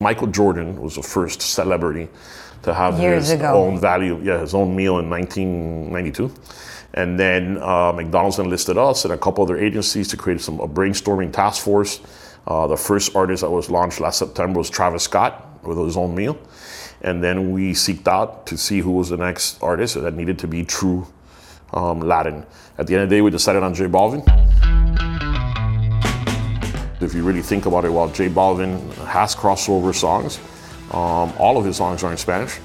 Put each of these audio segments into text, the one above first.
Michael Jordan was the first celebrity to have Years his ago. own value, yeah, his own meal in 1992. And then uh, McDonald's enlisted us and a couple other agencies to create some a brainstorming task force. Uh, the first artist that was launched last September was Travis Scott with his own meal. And then we seeked out to see who was the next artist that needed to be true um, Latin. At the end of the day, we decided on J Balvin. If you really think about it, while J Balvin has crossover songs, um, all of his songs are in Spanish.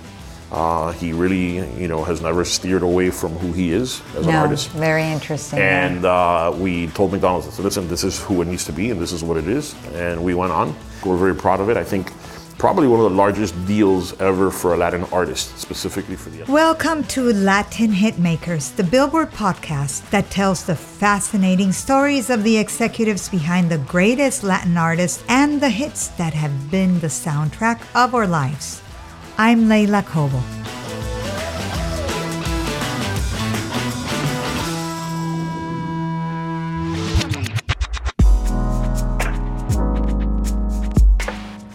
Uh, he really, you know, has never steered away from who he is as an No, artist. very interesting. And uh, we told McDonald's, listen, this is who it needs to be, and this is what it is. And we went on. We're very proud of it. I think probably one of the largest deals ever for a Latin artist, specifically for the. Welcome to Latin Hitmakers, the Billboard podcast that tells the fascinating stories of the executives behind the greatest Latin artists and the hits that have been the soundtrack of our lives. I'm Leila Cobo.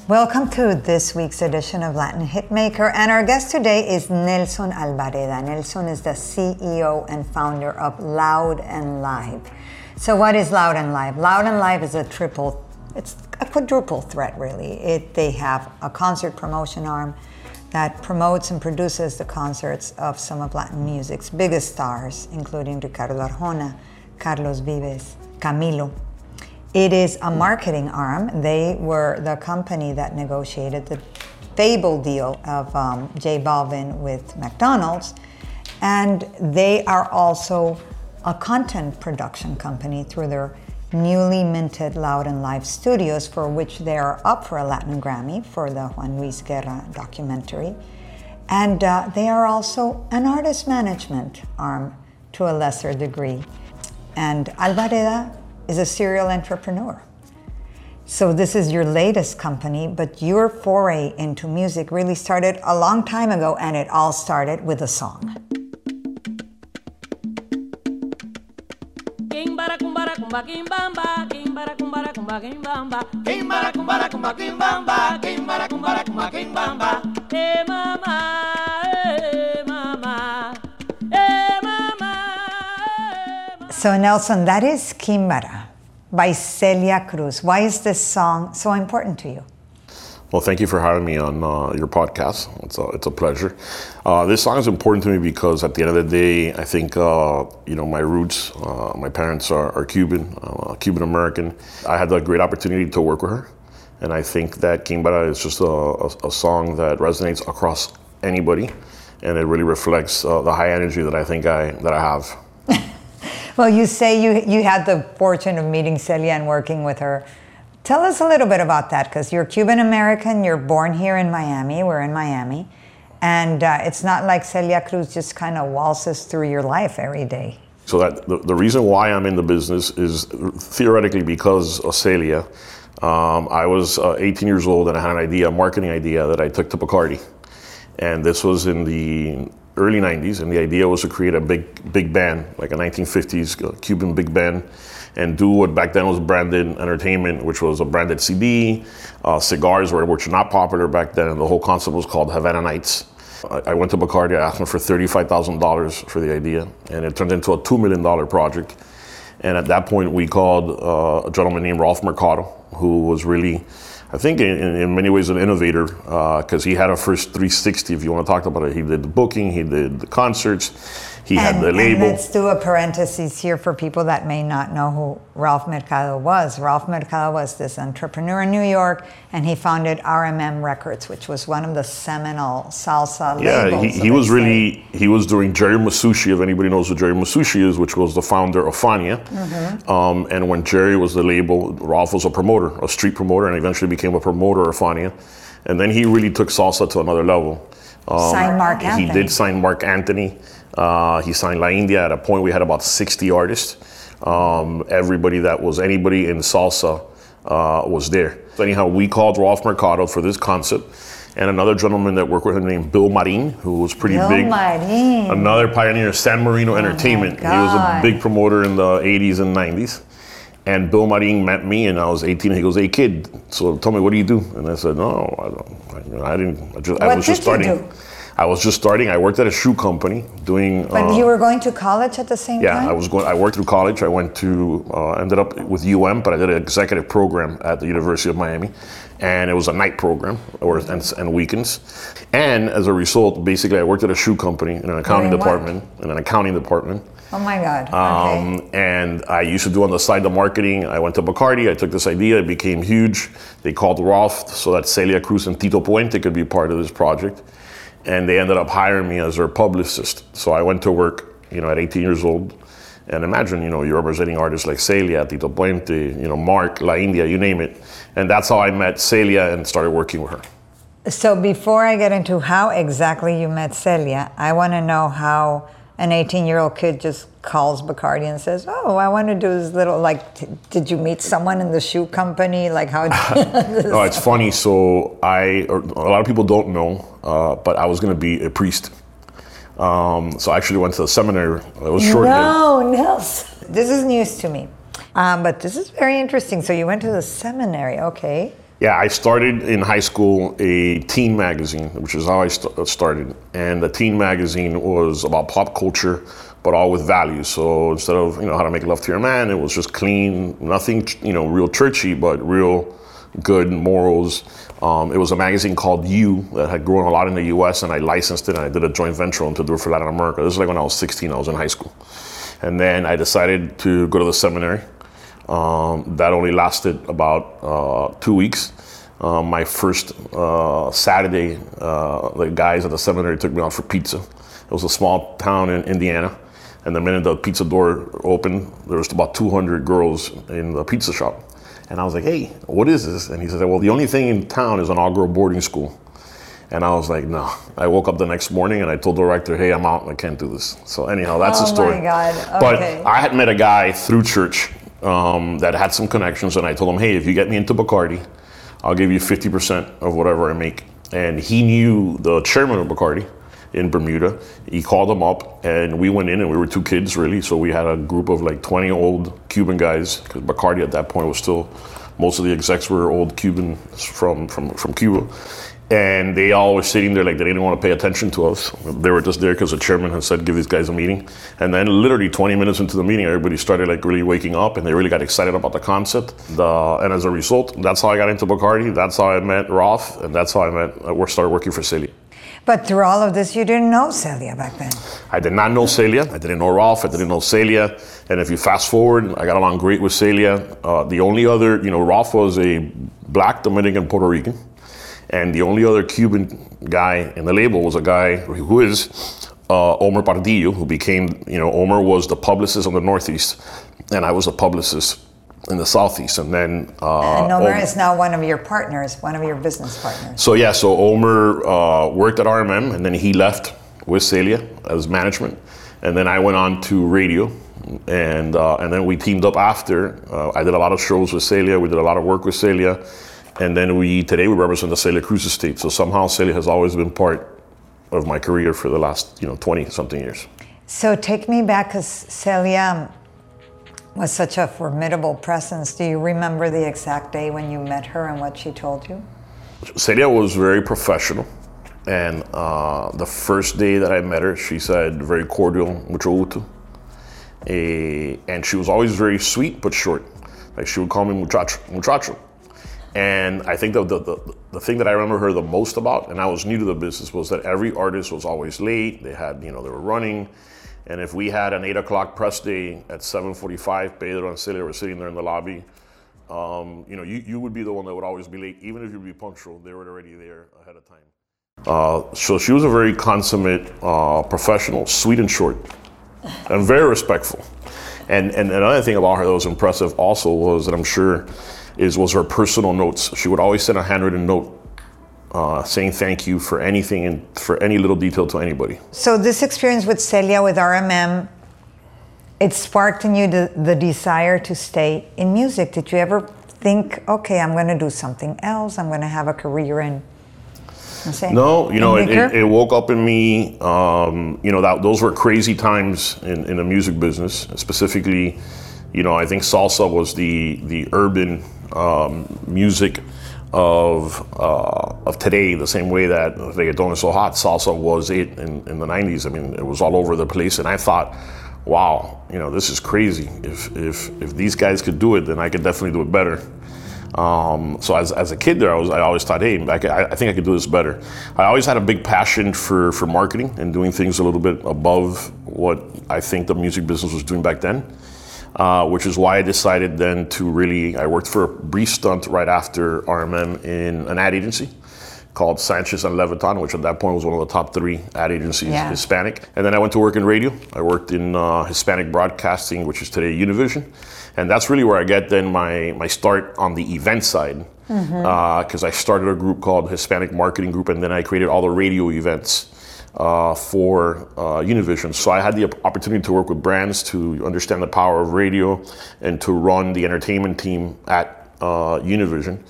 Welcome to this week's edition of Latin Hitmaker, and our guest today is Nelson Albareda. Nelson is the CEO and founder of Loud and Live. So, what is Loud and Live? Loud and Live is a triple, it's a quadruple threat, really. It, they have a concert promotion arm that promotes and produces the concerts of some of Latin music's biggest stars, including Ricardo Arjona, Carlos Vives, Camilo. It is a marketing arm. They were the company that negotiated the Fable deal of um, J Balvin with McDonald's. And they are also a content production company through their newly minted Loud and Live studios, for which they are up for a Latin Grammy for the Juan Luis Guerra documentary. And uh, they are also an artist management arm to a lesser degree. And Albareda is a serial entrepreneur. So this is your latest company, but your foray into music really started a long time ago, and it all started with a song. Quimbara kumbara So Nelson, that is Quimbara by Celia Cruz. Why is this song so important to you? Well, thank you for having me on uh, your podcast. It's a, it's a pleasure. Uh, this song is important to me because at the end of the day, I think, uh, you know, my roots, uh, my parents are, are Cuban, uh, Cuban American. I had the great opportunity to work with her. And I think that Quimbara is just a, a, a song that resonates across anybody. And it really reflects uh, the high energy that I think I, that I have. Well, you say you, you had the fortune of meeting Celia and working with her. Tell us a little bit about that because you're Cuban American, you're born here in Miami, we're in Miami, and uh, it's not like Celia Cruz just kind of waltzes through your life every day. So that the, the reason why I'm in the business is theoretically because of Celia. Um, I was uh, 18 years old and I had an idea, a marketing idea that I took to Bacardi, and this was in the early 90s. And the idea was to create a big, big band, like a 1950s Cuban big band, and do what back then was branded entertainment, which was a branded CD. Uh, cigars were which were not popular back then, and the whole concept was called Havana Nights. I I went to Bacardi, I asked them for $35,000 for the idea, and it turned into a $2 million project. And at that point, we called uh, a gentleman named Ralph Mercado, who was really, I think, in, in many ways, an innovator uh, because he had a first 360. If you want to talk about it, he did the booking, he did the concerts, he had and, the and label. let's do a parenthesis here for people that may not know who Ralph Mercado was. Ralph Mercado was this entrepreneur in New York, and he founded RMM Records, which was one of the seminal salsa Yeah, labels. he, he was really he was doing Jerry Masucci. If anybody knows who Jerry Masucci is, which was the founder of Fania, Mm-hmm. um, and when Jerry was the label, Ralph was a promoter, a street promoter, and eventually became a promoter of Fania. And then he really took salsa to another level. Um, Signed Marc He Anthony. did sign Marc Anthony. Uh, he signed La India. At a point, we had about 60 artists. Um, everybody that was anybody in salsa uh, was there. So anyhow, we called Ralph Mercado for this concept. And another gentleman that worked with him named Bill Marin, who was pretty Bill big. Marin. Another pioneer, San Marino Entertainment. He was a big promoter in the 80s and 90s. And Bill Marin met me, and I was 18. He goes, "Hey kid, so tell me, what do you do?" And I said, "No, I don't. I, didn't. I, just, I was just did you starting. do? I was just starting. I worked at a shoe company doing. But uh, you were going to college at the same yeah, time? I was going. I worked through college. I went to uh, ended up with UM, but I did an executive program at the University of Miami, and it was a night program or and, and weekends. And as a result, basically, I worked at a shoe company in an accounting Doing what? department in an accounting department. Oh my God. okay. Um, and I used to do on the side the marketing. I went to Bacardi. I took this idea. It became huge. They called Ralph so that Celia Cruz and Tito Puente could be part of this project. And they ended up hiring me as their publicist. So I went to work, you know, at 18 years old. And imagine, you know, you're representing artists like Celia, Tito Puente, you know, Marc, La India, you name it. And that's how I met Celia and started working with her. So before I get into how exactly you met Celia, I want to know how an 18-year-old kid just calls Bacardi and says, "Oh, I want to do this little like." T- did you meet someone in the shoe company? Like how? No, it's funny. So I, or a lot of people don't know, uh, but I was going to be a priest. Um, so I actually went to the seminary. It was short. no, Nils. This is news to me, um, but this is very interesting. So you went to the seminary, okay? Yeah, I started in high school a teen magazine, which is how I st- started. And the teen magazine was about pop culture, but all with values. So instead of you know how to make love to your man, it was just clean, nothing you know real churchy, but real good morals. Um, it was a magazine called You that had grown a lot in the U.S. and I licensed it and I did a joint venture on to do it for Latin America. This is like when I was 16. I was in high school, and then I decided to go to the seminary. Um, that only lasted about uh, two weeks. Um, my first uh, Saturday, uh, the guys at the seminary took me out for pizza. It was a small town in Indiana. And the minute the pizza door opened, there was about 200 girls in the pizza shop. And I was like, hey, what is this? And he said, well, the only thing in town is an all girl boarding school. And I was like, no. I woke up the next morning and I told the director, hey, I'm out. I can't do this. So, anyhow, that's Oh the story. Oh, my God, Okay. But. I had met a guy through church um, that had some connections, and I told him, hey, if you get me into Bacardi, I'll give you 50% of whatever I make. And he knew the chairman of Bacardi in Bermuda. He called them up, and we went in, and we were two kids, really. So we had a group of like 20 old Cuban guys, because Bacardi at that point was still, most of the execs were old Cubans from, from, from Cuba. And they all were sitting there like they didn't want to pay attention to us. They were just there because the chairman had said, give these guys a meeting. And then literally 20 minutes into the meeting, everybody started like really waking up and they really got excited about the concept. The, and as a result, that's how I got into Bacardi. That's how I met Ralph. And that's how I met, uh, started working for Celia. But through all of this, you didn't know Celia back then. I did not know Celia. I didn't know Ralph. I didn't know Celia. And if you fast forward, I got along great with Celia. Uh, the only other, you know, Ralph was a black Dominican Puerto Rican. And the only other Cuban guy in the label was a guy who is uh, Omer Pardillo, who became, you know, Omer was the publicist on the Northeast, and I was a publicist in the Southeast. And then. Uh, and Omer Om- is now one of your partners, one of your business partners. so yeah, so Omer uh, worked at RMM, and then he left with Celia as management, and then I went on to radio, and uh, and then we teamed up after. Uh, I did a lot of shows with Celia. We did a lot of work with Celia, and then we today we represent the Celia Cruz estate. So somehow Celia has always been part of my career for the last you know twenty something years. So take me back, because Celia was such a formidable presence. Do you remember the exact day when you met her and what she told you? Celia was very professional. And uh, the first day that I met her, she said very cordial, mucho gusto. Eh, and she was always very sweet but short. Like she would call me muchacho, muchacho. And I think the, the, the, the thing that I remember her the most about, and I was new to the business, was that every artist was always late. They had, you know, they were running. And if we had an eight o'clock press day at 7:45, Pedro and Celia were sitting there in the lobby. Um, you know, you, you would be the one that would always be late, even if you'd be punctual. They were already there ahead of time. Uh, so she was a very consummate uh, professional, sweet and short, and very respectful. And and another thing about her that was impressive also was that I'm sure is was her personal notes. She would always send a handwritten note uh, saying thank you for anything and for any little detail to anybody. So this experience with Celia, with RMM, it sparked in you the, the desire to stay in music. Did you ever think, okay, I'm going to do something else. I'm going to have a career in. No, you know, it, it, it woke up in me. Um, you know, that those were crazy times in, in the music business. Specifically, you know, I think salsa was the the urban um, music of uh, of today. The same way that reggaeton is so hot, salsa was it in, in the '90s. I mean, it was all over the place, and I thought wow, you know, this is crazy. If, if, if these guys could do it, then I could definitely do it better. Um, so as, as a kid there, I, was, I always thought, hey, I, could, I, think I could do this better. I always had a big passion for, for marketing and doing things a little bit above what I think the music business was doing back then. Uh, which is why I decided then to really, I worked for a brief stunt right after RMM in an ad agency called Sanchez and Levitan, which at that point was one of the top three ad agencies, Yeah. Hispanic. And then I went to work in radio. I worked in uh, Hispanic broadcasting, which is today Univision. And that's really where I get then my, my start on the event side. Because I started a group called Hispanic Marketing Group, and then I created all the radio events uh, for uh, Univision. So I had the opportunity to work with brands to understand the power of radio and to run the entertainment team at uh, Univision.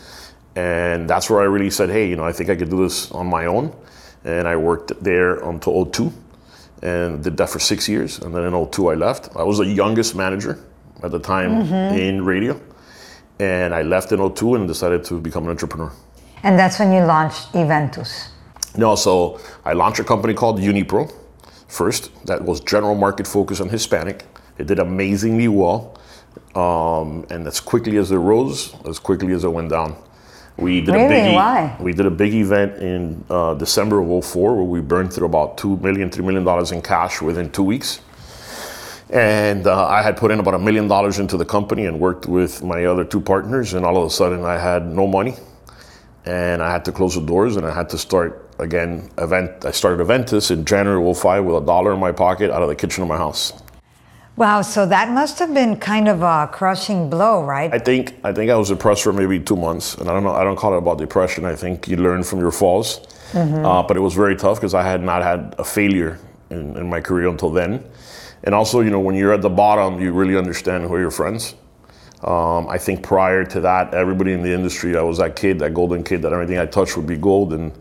And that's where I really said, hey, you know, I think I could do this on my own. And I worked there until 02 and did that for six years. And then in 02, I left. I was the youngest manager at the time in radio. And I left in 02 and decided to become an entrepreneur. And that's when you launched Eventus. No, so I launched a company called Unipro first that was general market focus on Hispanic. It did amazingly well. Um, and as quickly as it rose, as quickly as it went down. We did a big Why? we did a big event in uh, December of 04 where we burned through about two million, three million dollars in cash within two weeks. And uh, I had put in about a million dollars into the company and worked with my other two partners. And all of a sudden, I had no money, and I had to close the doors, and I had to start again. Event. I started Eventus in January of 05 with a dollar in my pocket out of the kitchen of my house. Wow, so that must have been kind of a crushing blow, right? I think I think I was depressed for maybe two months, and I don't know. I don't call it about depression. I think you learn from your falls, uh, but it was very tough because I had not had a failure in, in my career until then, and also you know when you're at the bottom, you really understand who are your friends. Um, I think prior to that, everybody in the industry, I was that kid, that golden kid, that everything I touched would be gold. And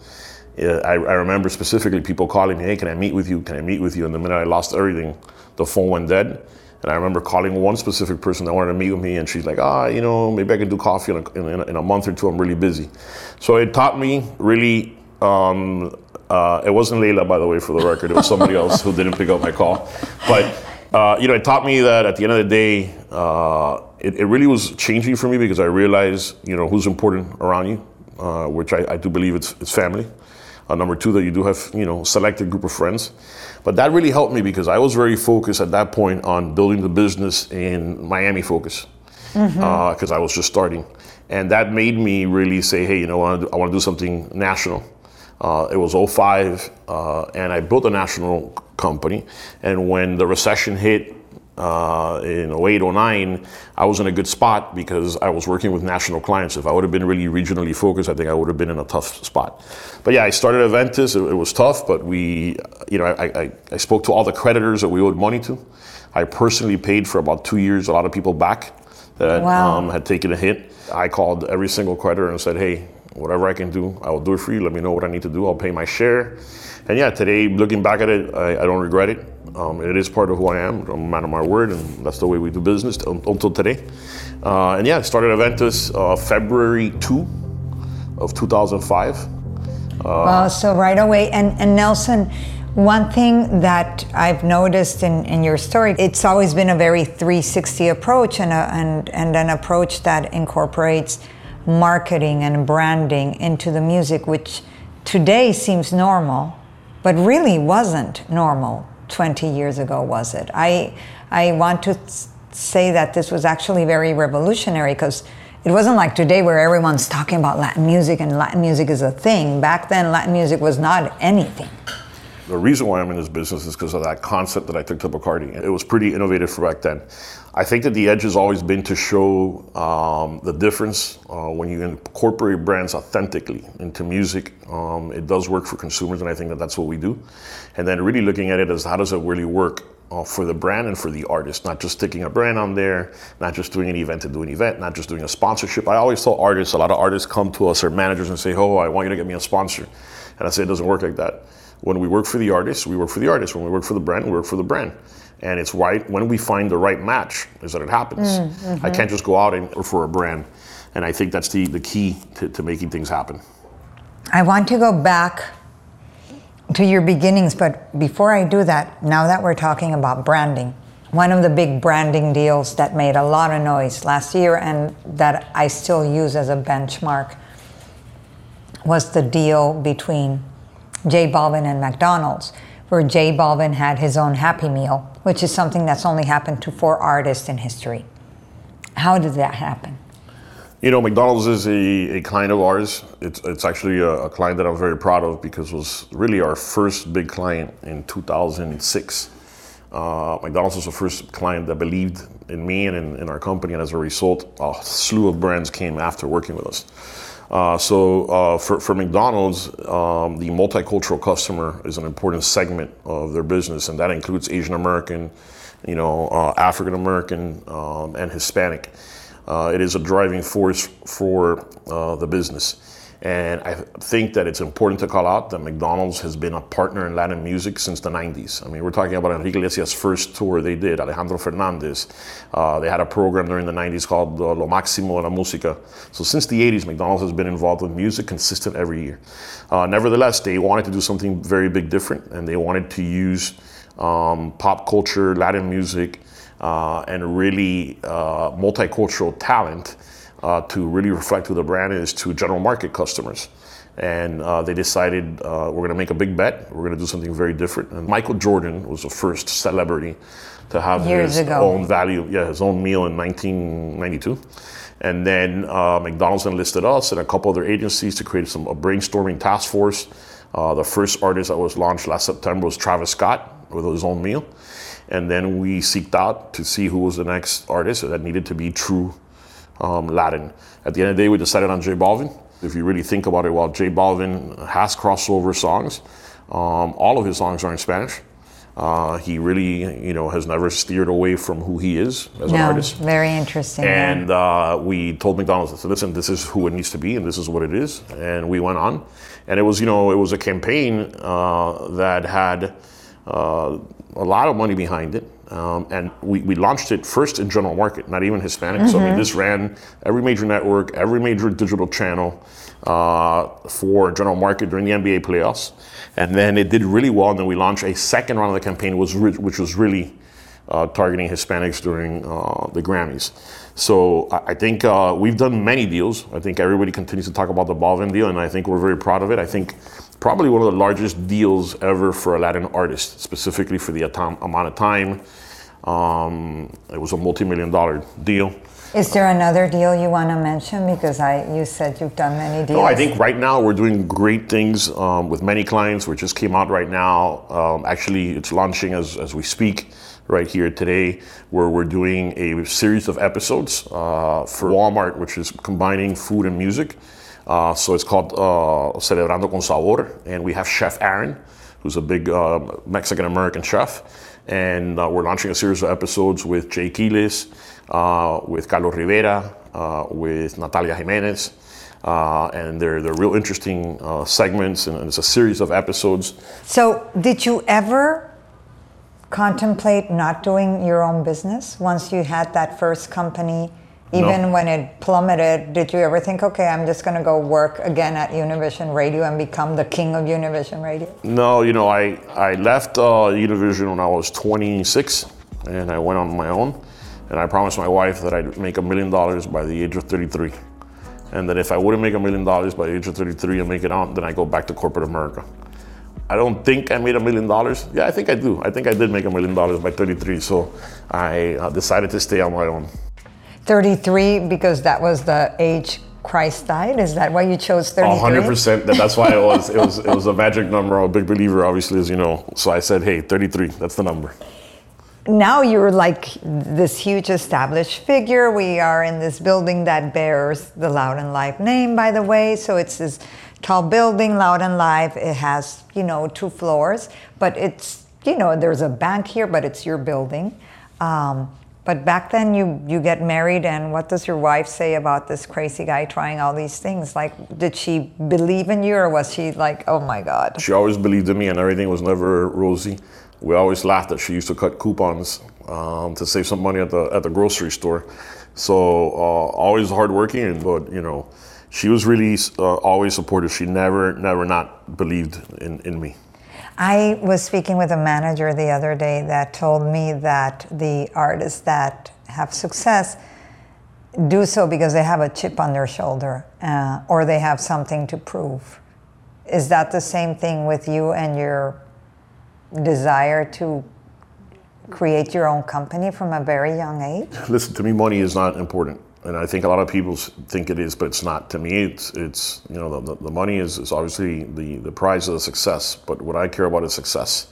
uh, I, I remember specifically people calling me, "Hey, can I meet with you? Can I meet with you?" And the minute I lost everything, the phone went dead. And I remember calling one specific person that wanted to meet with me, and she's like, "Ah, you know, maybe I can do coffee in a, in a, in a month or two. I'm really busy." So it taught me really. Um, uh, it wasn't Leila, by the way, for the record. It was somebody else who didn't pick up my call. But uh, you know, it taught me that at the end of the day, uh, it, it really was changing for me because I realized, you know, who's important around you, uh, which I, I do believe it's, it's family. Uh, number two, that you do have, you know, selected group of friends. But that really helped me because I was very focused at that point on building the business in Miami focus because I was just starting. And that made me really say, hey, you know, I want to do, do something national. Uh, it was 05, uh, and I built a national company. And when the recession hit uh, in 08, 09, I was in a good spot because I was working with national clients. If I would have been really regionally focused, I think I would have been in a tough spot. But yeah, I started Eventus. It, it was tough, but we, you know, I, I, I spoke to all the creditors that we owed money to. I personally paid for about two years a lot of people back that Wow. um, had taken a hit. I called every single creditor and said, hey, whatever I can do, I will do it for you. Let me know what I need to do. I'll pay my share. And yeah, today, looking back at it, I, I don't regret it. Um, it is part of who I am. I'm a man of my word, and that's the way we do business un- until today. Uh, and yeah, I started Eventus uh, February 2 of 2005. Well, so right away, and, and Nelson, one thing that I've noticed in, in your story, it's always been a very 360 approach and, a, and, and an approach that incorporates marketing and branding into the music, which today seems normal, but really wasn't normal 20 years ago, was it? I, I want to say that this was actually very revolutionary because it wasn't like today where everyone's talking about Latin music and Latin music is a thing. Back then, Latin music was not anything. the reason why I'm in this business is because of that concept that I took to Bacardi. It was pretty innovative for back then. I think that the edge has always been to show um, the difference uh, when you incorporate brands authentically into music. Um, it does work for consumers, and I think that that's what we do. And then really looking at it as how does it really work uh, for the brand and for the artist, not just sticking a brand on there, not just doing an event to do an event, not just doing a sponsorship. I always tell artists, a lot of artists come to us or managers and say, "Oh, I want you to get me a sponsor," and I say it doesn't work like that. When we work for the artist, we work for the artist. When we work for the brand, we work for the brand. And it's right when we find the right match is that it happens. Mm, mm-hmm. I can't just go out and for a brand. And I think that's the, the key to, to making things happen. I want to go back to your beginnings, but before I do that, now that we're talking about branding, one of the big branding deals that made a lot of noise last year and that I still use as a benchmark was the deal between J Balvin and McDonald's, where J Balvin had his own Happy Meal, which is something that's only happened to four artists in history. How did that happen? You know, McDonald's is a, a client of ours. It's, it's actually a, a, client that I'm very proud of because it was really our first big client in 2006. Uh, McDonald's was the first client that believed in me and in, in, our company, and as a result, a slew of brands came after working with us. Uh, so uh, for, for McDonald's, um, the multicultural customer is an important segment of their business, and that includes Asian American, you know, uh, African American, um, and Hispanic. Uh, it is a driving force for uh, the business. And I think that it's important to call out that McDonald's has been a partner in Latin music since the 90s. I mean, we're talking about Enrique Iglesias' first tour they did, Alejandro Fernandez. Uh, they had a program during the 90s called uh, Lo Máximo de la Música. So since the 80s, McDonald's has been involved with music consistent every year. Uh, nevertheless, they wanted to do something very big different, and they wanted to use um, pop culture, Latin music, uh, and really uh, multicultural talent uh, to really reflect who the brand is to general market customers. And uh, they decided uh, we're going to make a big bet. We're going to do something very different. And Michael Jordan was the first celebrity to have Years his ago. own value, yeah, his own meal in 1992. And then uh, McDonald's enlisted us and a couple other agencies to create some a brainstorming task force. Uh, the first artist that was launched last September was Travis Scott with his own meal. And then we seeked out to see who was the next artist that needed to be true um, Latin. At the end of the day, we decided on J Balvin. If you really think about it, while J Balvin has crossover songs, um, all of his songs are in Spanish. Uh, he really, you know, has never steered away from who he is as no, an artist. Very interesting. And uh, we told McDonald's, listen, this is who it needs to be, and this is what it is. And we went on, and it was, you know, it was a campaign uh, that had uh, a lot of money behind it. Um, and we, we launched it first in general market, not even Hispanic. Mm-hmm. So I mean, mm-hmm. this ran every major network, every major digital channel uh, for general market during the NBA playoffs, and then it did really well. And then we launched a second round of the campaign, was re- which was really uh, targeting Hispanics during uh, the Grammys. So I, I think uh, we've done many deals. I think everybody continues to talk about the Balvin deal, and I think we're very proud of it. I think probably one of the largest deals ever for a Latin artist, specifically for the atom- amount of time. Um, it was a multi-million dollar deal. Is there another deal you want to mention? Because I, you said you've done many deals. No, I think right now we're doing great things um, with many clients. We just came out right now. Um, actually, it's launching as, as we speak right here today, where we're doing a series of episodes uh, for Walmart, which is combining food and music. Uh, so it's called uh, Celebrando con Sabor, and we have Chef Aaron, who's a big uh, Mexican American chef, and uh, we're launching a series of episodes with Jay Quiles, uh, with Carlos Rivera, with Natalia Jimenez. and they're, they're real interesting segments, and it's a series of episodes. So, did you ever contemplate not doing your own business once you had that first company? Even no. when it plummeted, did you ever think, okay, I'm just going to go work again at Univision Radio and become the king of Univision Radio? No, you know, I, I left uh, Univision when I was 26 and I went on my own. And I promised my wife that I'd make a million dollars by the age of 33. And that if I wouldn't make a million dollars by the age of 33 and make it out, then I go back to corporate America. I don't think I made a million dollars. Yeah, I think I do. I think I did make a million dollars by 33. So I uh, decided to stay on my own. 33 because that was the age Christ died? Is that why you chose 33? hundred percent. That's why it was. It was. It was a magic number. I'm a big believer, obviously, as you know. So I said, hey, 33. That's the number. Now you're like this huge established figure. We are in this building that bears the Loud and Live name, by the way. So it's this tall building, Loud and Live. It has, you know, two floors, but it's, you know, there's a bank here, but it's your building. Um, but back then, you you get married, and what does your wife say about this crazy guy trying all these things? Like, did she believe in you, or was she like, oh my god? She always believed in me, and everything was never rosy. We always laughed that she used to cut coupons um, to save some money at the at the grocery store. So uh, always hardworking, but you know, she was really uh, always supportive. She never never not believed in, in me. I was speaking with a manager the other day that told me that the artists that have success do so because they have a chip on their shoulder uh, or they have something to prove. Is that the same thing with you and your desire to create your own company from a very young age? Listen, to me, money is not important. And I think a lot of people think it is, but it's not. To me, it's, it's you know, the, the money is, is obviously the, the prize of the success, but what I care about is success.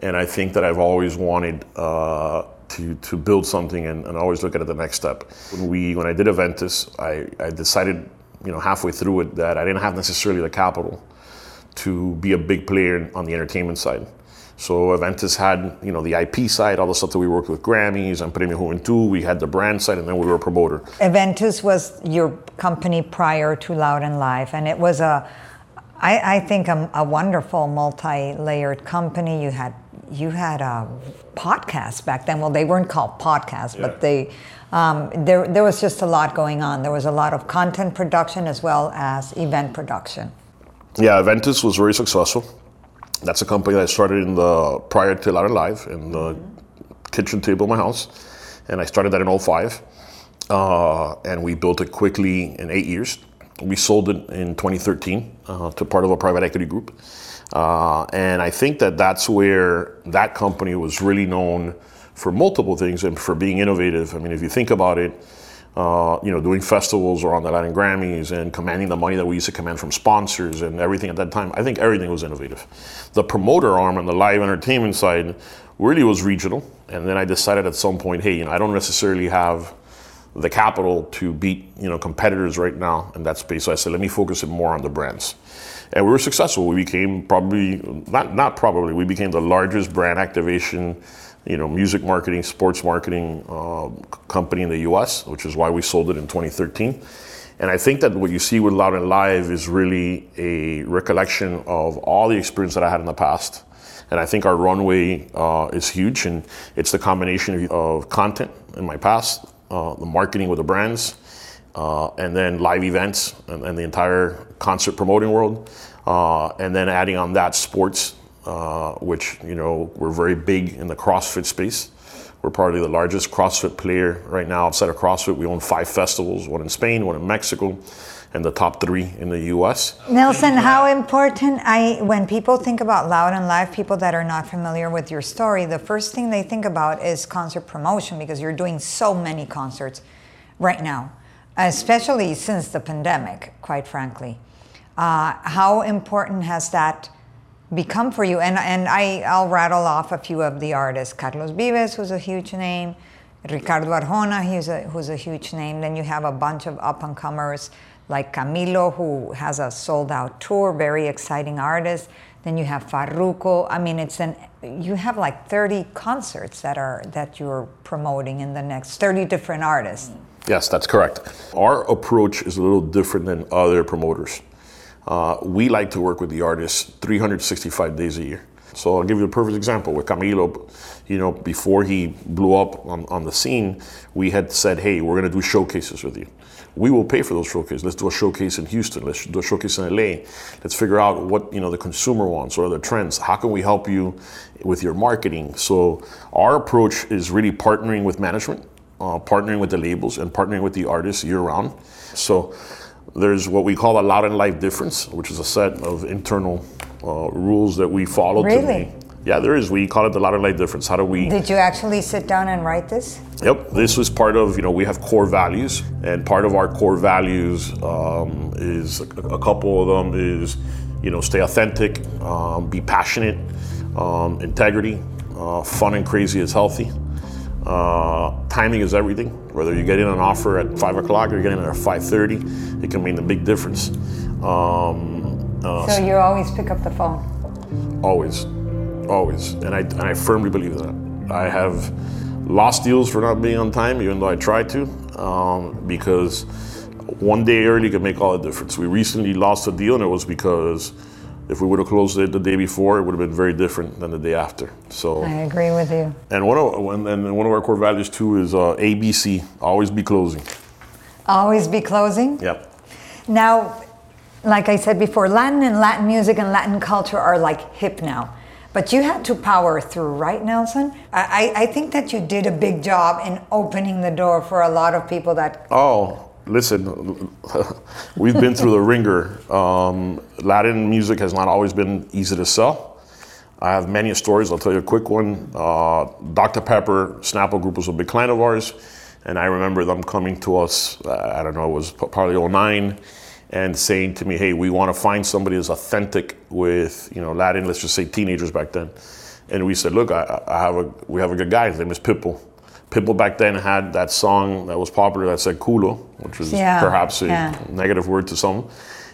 And I think that I've always wanted uh, to, to build something and, and always look at it the next step. When, we, when I did Eventus, I, I decided, you know, halfway through it that I didn't have necessarily the capital to be a big player on the entertainment side. So Eventus had, you know, the IP side, all the stuff that we worked with Grammys and Premio Juventud. We had the brand side, and then we were a promoter. Eventus was your company prior to Loud and Live, and it was a, I, I think, a, a wonderful multi-layered company. You had you had a podcast back then. Well, they weren't called podcasts, Yeah. but they um, there there was just a lot going on. There was a lot of content production as well as event production. Yeah, Eventus was very successful. That's a company that I started in the prior to and Live in the kitchen table of my house, and I started that in 05. Uh, and we built it quickly in eight years. We sold it in 2013 uh, to part of a private equity group. Uh, and I think that that's where that company was really known for multiple things and for being innovative. I mean, if you think about it, uh, you know, doing festivals or on the Latin Grammys and commanding the money that we used to command from sponsors and everything at that time, I think everything was innovative. The promoter arm and the live entertainment side really was regional. And then I decided at some point, hey, you know, I don't necessarily have the capital to beat, you know, competitors right now in that space. So I said, let me focus it more on the brands. And we were successful. We became probably, not, not probably, we became the largest brand activation you know, music marketing, sports marketing uh, company in the U.S., which is why we sold it in 2013. And I think that what you see with Loud and Live is really a recollection of all the experience that I had in the past. And I think our runway uh, is huge, and it's the combination of, content in my past, uh, the marketing with the brands, uh, and then live events and, and the entire concert promoting world, uh, and then adding on that sports uh, which you know we're very big in the CrossFit space. We're probably the largest CrossFit player right now outside of CrossFit. We own five festivals, one in Spain, one in Mexico, and the top three in the U.S. Nelson, how important I when people think about Loud and Live, people that are not familiar with your story, the first thing they think about is concert promotion because you're doing so many concerts right now, especially since the pandemic, quite frankly. Uh, how important has that become for you? And and I I'll rattle off a few of the artists: Carlos Vives, who's a huge name. Ricardo Arjona, he's a, who's a huge name. Then you have a bunch of up and comers like Camilo, who has a sold out tour, very exciting artist. Then you have Farruko. I mean, it's an you have like 30 concerts that are that you're promoting in the next 30 different artists. Yes, that's correct. Our approach is a little different than other promoters. Uh, we like to work with the artists 365 days a year. So I'll give you a perfect example with Camilo. You know, before he blew up on, on the scene, we had said, hey, we're going to do showcases with you. We will pay for those showcases. Let's do a showcase in Houston. Let's do a showcase in LA. Let's figure out what you know the consumer wants. or the trends? How can we help you with your marketing? So our approach is really partnering with management, uh, partnering with the labels, and partnering with the artists year round. So there's what we call a loud and live difference, which is a set of internal uh, rules that we follow Really? Yeah, there is. We call it the loud and live difference. How do we? Did you actually sit down and write this? Yep, this was part of, you know, we have core values, and part of our core values um, is a, a couple of them is, you know, stay authentic, um, be passionate, um, integrity, uh, fun and crazy is healthy. Uh, timing is everything. Whether you get in an offer at five o'clock or you get in at five thirty, it can mean a big difference. Um, uh, So you always pick up the phone. Always, always, and I and I firmly believe that. I have lost deals for not being on time, even though I tried to, um, because one day early can make all the difference. We recently lost a deal, and it was because if we would have closed it the day before, it would have been very different than the day after. So, I agree with you. and one of and one of our core values too is uh, ABC, always be closing. Always be closing. Yep. Now, like I said before, Latin and Latin music and Latin culture are like hip now. But you had to power through, right, Nelson? I, I I think that you did a big job in opening the door for a lot of people that. Oh, listen, we've been through the ringer. Um, Latin music has not always been easy to sell. I have many stories. I'll tell you a quick one. Uh, Dr. Pepper, Snapple Group was a big client of ours, and I remember them coming to us. Uh, I don't know, it was probably 09, and saying to me, "Hey, we want to find somebody that's authentic with you know Latin. Let's just say teenagers back then." And we said, "Look, I, I have a we have a good guy. His name is Pitbull." Pitbull back then had that song that was popular that said "culo," which is Yeah, perhaps a yeah. negative word to some.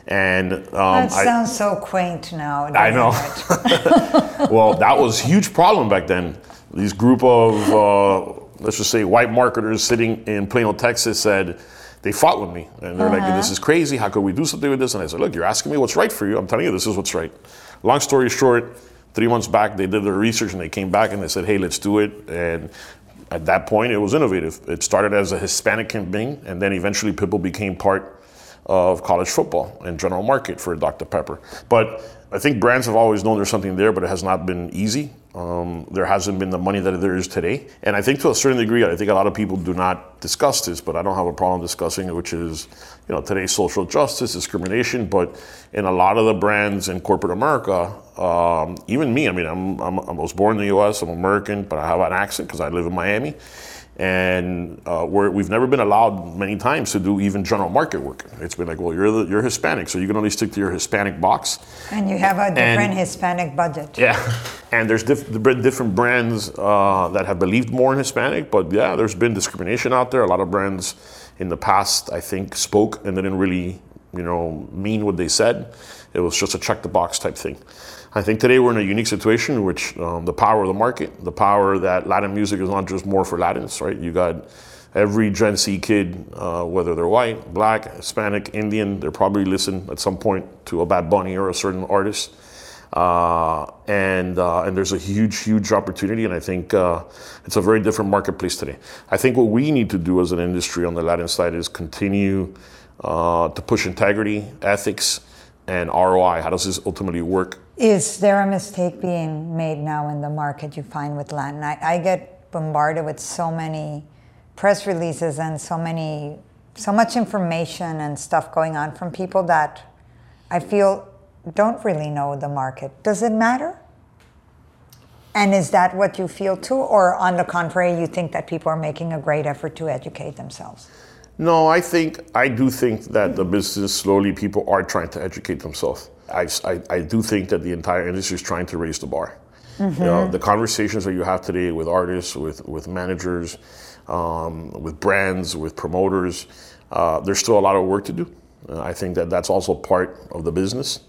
And um, That I- sounds so quaint now. I know. well, that was a huge problem back then. These group of, uh, let's just say, white marketers sitting in Plano, Texas said, they fought with me. And they're like, this is crazy. How could we do something with this? And I said, look, you're asking me what's right for you. I'm telling you, this is what's right. Long story short, three months back, they did their research and they came back and they said, hey, let's do it. And at that point, it was innovative. It started as a Hispanic campaign, and then eventually Pitbull became part of college football and general market for Dr. Pepper. But I think brands have always known there's something there, but it has not been easy. Um, there hasn't been the money that there is today. And I think to a certain degree, I think a lot of people do not discuss this, but I don't have a problem discussing it, which is, you know, today's social justice, discrimination. But in a lot of the brands in corporate America, um, even me, I mean, I'm, I'm, I was born in the US, I'm American, but I have an accent because I live in Miami and uh, we're, we've never been allowed many times to do even general market work. It's been like, well, you're the, you're Hispanic, so you can only stick to your Hispanic box. And you have a different And- Hispanic budget. Yeah, and there's diff- different brands uh, that have believed more in Hispanic, but yeah, there's been discrimination out there. A lot of brands in the past, I think, spoke and didn't really, you know, mean what they said. It was just a check the box type thing. I think today we're in a unique situation in which um, the power of the market, the power that Latin music is not just more for Latins, right? You got every Gen Z kid, uh, whether they're white, black, Hispanic, Indian, they're probably listen at some point to a Bad Bunny or a certain artist. Uh, and uh, and there's a huge, huge opportunity, and I think uh, it's a very different marketplace today. I think what we need to do as an industry on the Latin side is continue uh, to push integrity, ethics, and ROI. How does this ultimately work? Is there a mistake being made now in the market you find with Latin? I, I get bombarded with so many press releases and so many, so much information and stuff going on from people that I feel don't really know the market. Does it matter? And is that what you feel too? Or on the contrary, you think that people are making a great effort to educate themselves? No, I think I do think that the business slowly people are trying to educate themselves. I, I, I do think that the entire industry is trying to raise the bar. You know, the conversations that you have today with artists, with with managers, um, with brands, with promoters, uh, there's still a lot of work to do. Uh, I think that that's also part of the business.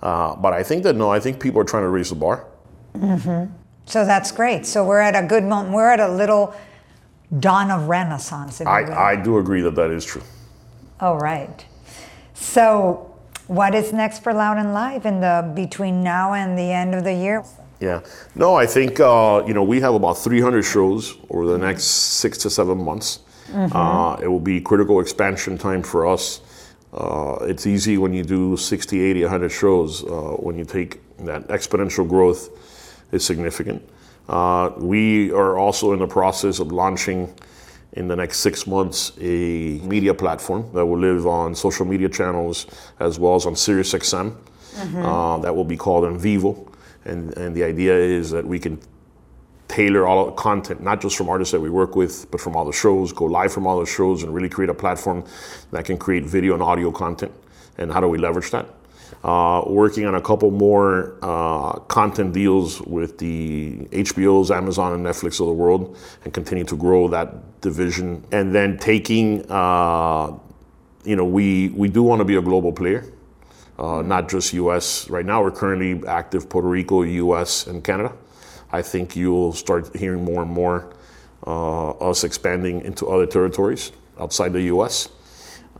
Uh, but I think that no, I think people are trying to raise the bar. So that's great. So we're at a good moment. We're at a little dawn of renaissance. I, I do agree that that is true. All right. So, what is next for Loud and Live in the between now and the end of the year? Yeah. No, I think uh, you know we have about 300 shows over the next six to seven months. Uh, it will be critical expansion time for us. Uh, it's easy when you do 60, 80, 100 shows. Uh, when you take that exponential growth, is significant. Uh, we are also in the process of launching in the next six months a media platform that will live on social media channels as well as on SiriusXM. uh, that will be called En Vivo. And, and the idea is that we can tailor all of the content, not just from artists that we work with, but from all the shows, go live from all the shows, and really create a platform that can create video and audio content. And how do we leverage that? Uh, working on a couple more uh, content deals with the HBOs, Amazon, and Netflix of the world, and continue to grow that division. And then taking, uh, you know, we we do want to be a global player, uh, not just U.S. Right now, we're currently active Puerto Rico, U.S., and Canada. I think you'll start hearing more and more uh, us expanding into other territories outside the U.S.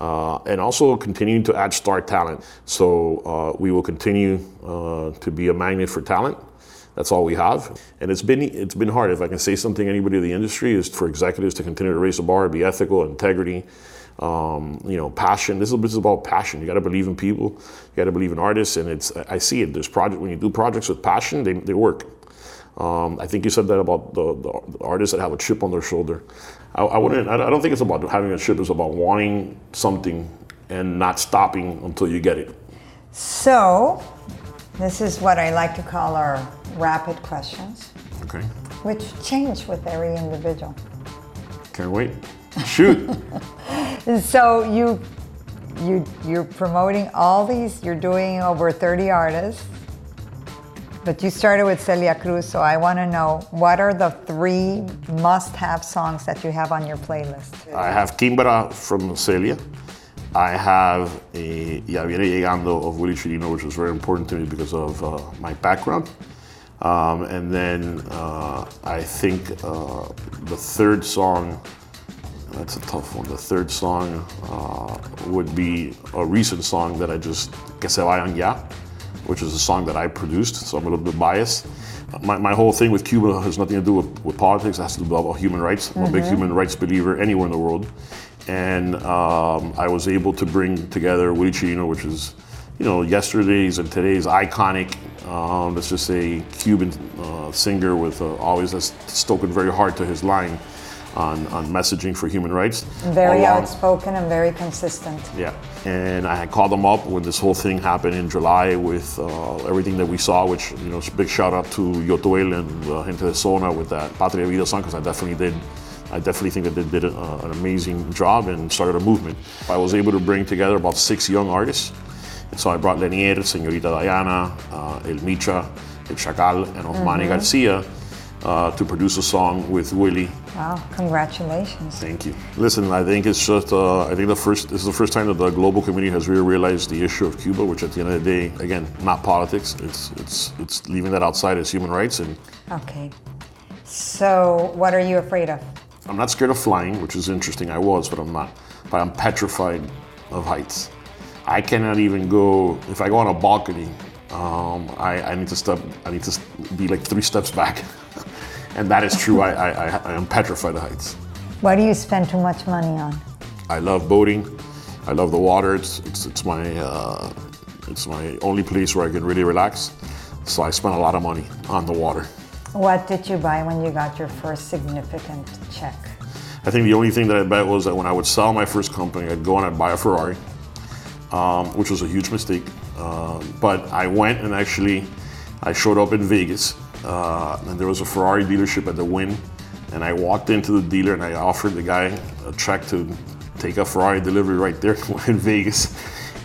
Uh, and also continuing to add star talent. So uh, we will continue uh, to be a magnet for talent. That's all we have, and it's been it's been hard. If I can say something, anybody in the industry is for executives to continue to raise the bar, be ethical, integrity, um, you know, passion. This is, this is about passion. You got to believe in people. You got to believe in artists, and it's I see it. There's project when you do projects with passion, they, they work. Um, I think you said that about the, the, the, artists that have a chip on their shoulder. I, I wouldn't. I don't think it's about having a chip. It's about wanting something and not stopping until you get it. So, this is what I like to call our rapid questions. Okay. Which change with every individual. Can't wait. Shoot. so you you you're promoting all these. You're doing over 30 artists. But you started with Celia Cruz, so I want to know what are the three must have songs that you have on your playlist? I have Quimbara from Celia. I have a Ya Viene Llegando of Willie Chirino, which was very important to me because of uh, my background. Um, and then uh, I think uh, the third song, that's a tough one. The third song uh, would be a recent song that I just, Que se vayan ya which is a song that I produced, so I'm a little bit biased. My, my whole thing with Cuba has nothing to do with, with politics, it has to do about human rights. I'm mm-hmm. a big mm-hmm. human rights believer anywhere in the world. And um, I was able to bring together Willie Chirino, which is, you know, yesterday's and today's iconic, um, let's just say, Cuban uh, singer with uh, always has spoken very hard to his line on, on messaging for human rights. Very along, outspoken and very consistent. Yeah, and I had called them up when this whole thing happened in July with uh, everything that we saw, which, you know, big shout out to Yotuel and uh, Gente de Zona with that Patria Vida song, because I definitely did. I definitely think that they did a, an amazing job and started a movement. I was able to bring together about six young artists. And so I brought Lenier, Señorita Diana, uh, El Micha, El Chacal, and Osmani mm-hmm. Garcia uh, to produce a song with Willie. Wow, congratulations. Thank you. Listen, I think it's just, uh, I think the first, this is the first time that the global community has really realized the issue of Cuba, which at the end of the day, again, not politics, it's, it's, it's leaving that outside as human rights. And Okay. So, what are you afraid of? I'm not scared of flying, which is interesting. I was, but I'm not. But I'm petrified of heights. I cannot even go, if I go on a balcony, um, I, I need to step, I need to be like three steps back. And that is true. I, I, I am petrified of heights. What do you spend too much money on? I love boating. I love the water. It's, it's, it's my, uh, it's my only place where I can really relax. So I spend a lot of money on the water. What did you buy when you got your first significant check? I think the only thing that I bet was that when I would sell my first company, I'd go and I'd buy a Ferrari, um, which was a huge mistake. Uh, but I went and actually, I showed up in Vegas uh, and there was a Ferrari dealership at the Wynn, and I walked into the dealer and I offered the guy a check to take a Ferrari delivery right there in Vegas,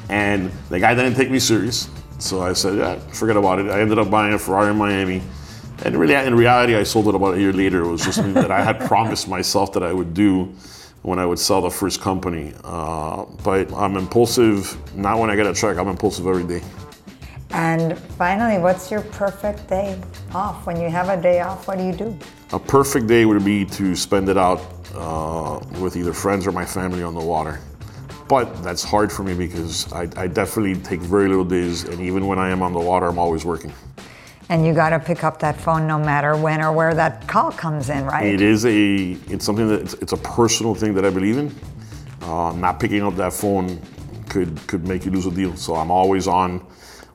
and the guy didn't take me serious. So I said, yeah, forget about it. I ended up buying a Ferrari in Miami. And really, in reality, I sold it about a year later. It was just something that I had promised myself that I would do when I would sell the first company. Uh, but I'm impulsive, not when I get a check, I'm impulsive every day. And finally, what's your perfect day off? When you have a day off, what do you do? A perfect day would be to spend it out uh, with either friends or my family on the water. But that's hard for me because I, I definitely take very little days, and even when I am on the water, I'm always working. And you got to pick up that phone no matter when or where that call comes in, right? It is a, it's something that it's, it's a personal thing that I believe in. Uh, not picking up that phone could could make you lose a deal. So I'm always on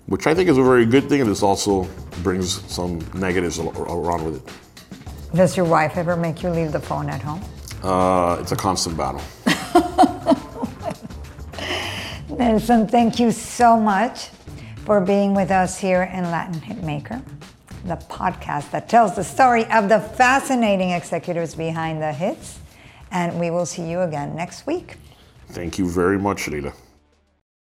which I think is a very good thing, and this also brings some negatives around with it. Does your wife ever make you leave the phone at home? Uh, it's a constant battle. Nelson, thank you so much for being with us here in Latin Hitmaker, the podcast that tells the story of the fascinating executives behind the hits. And we will see you again next week. Thank you very much, Leila.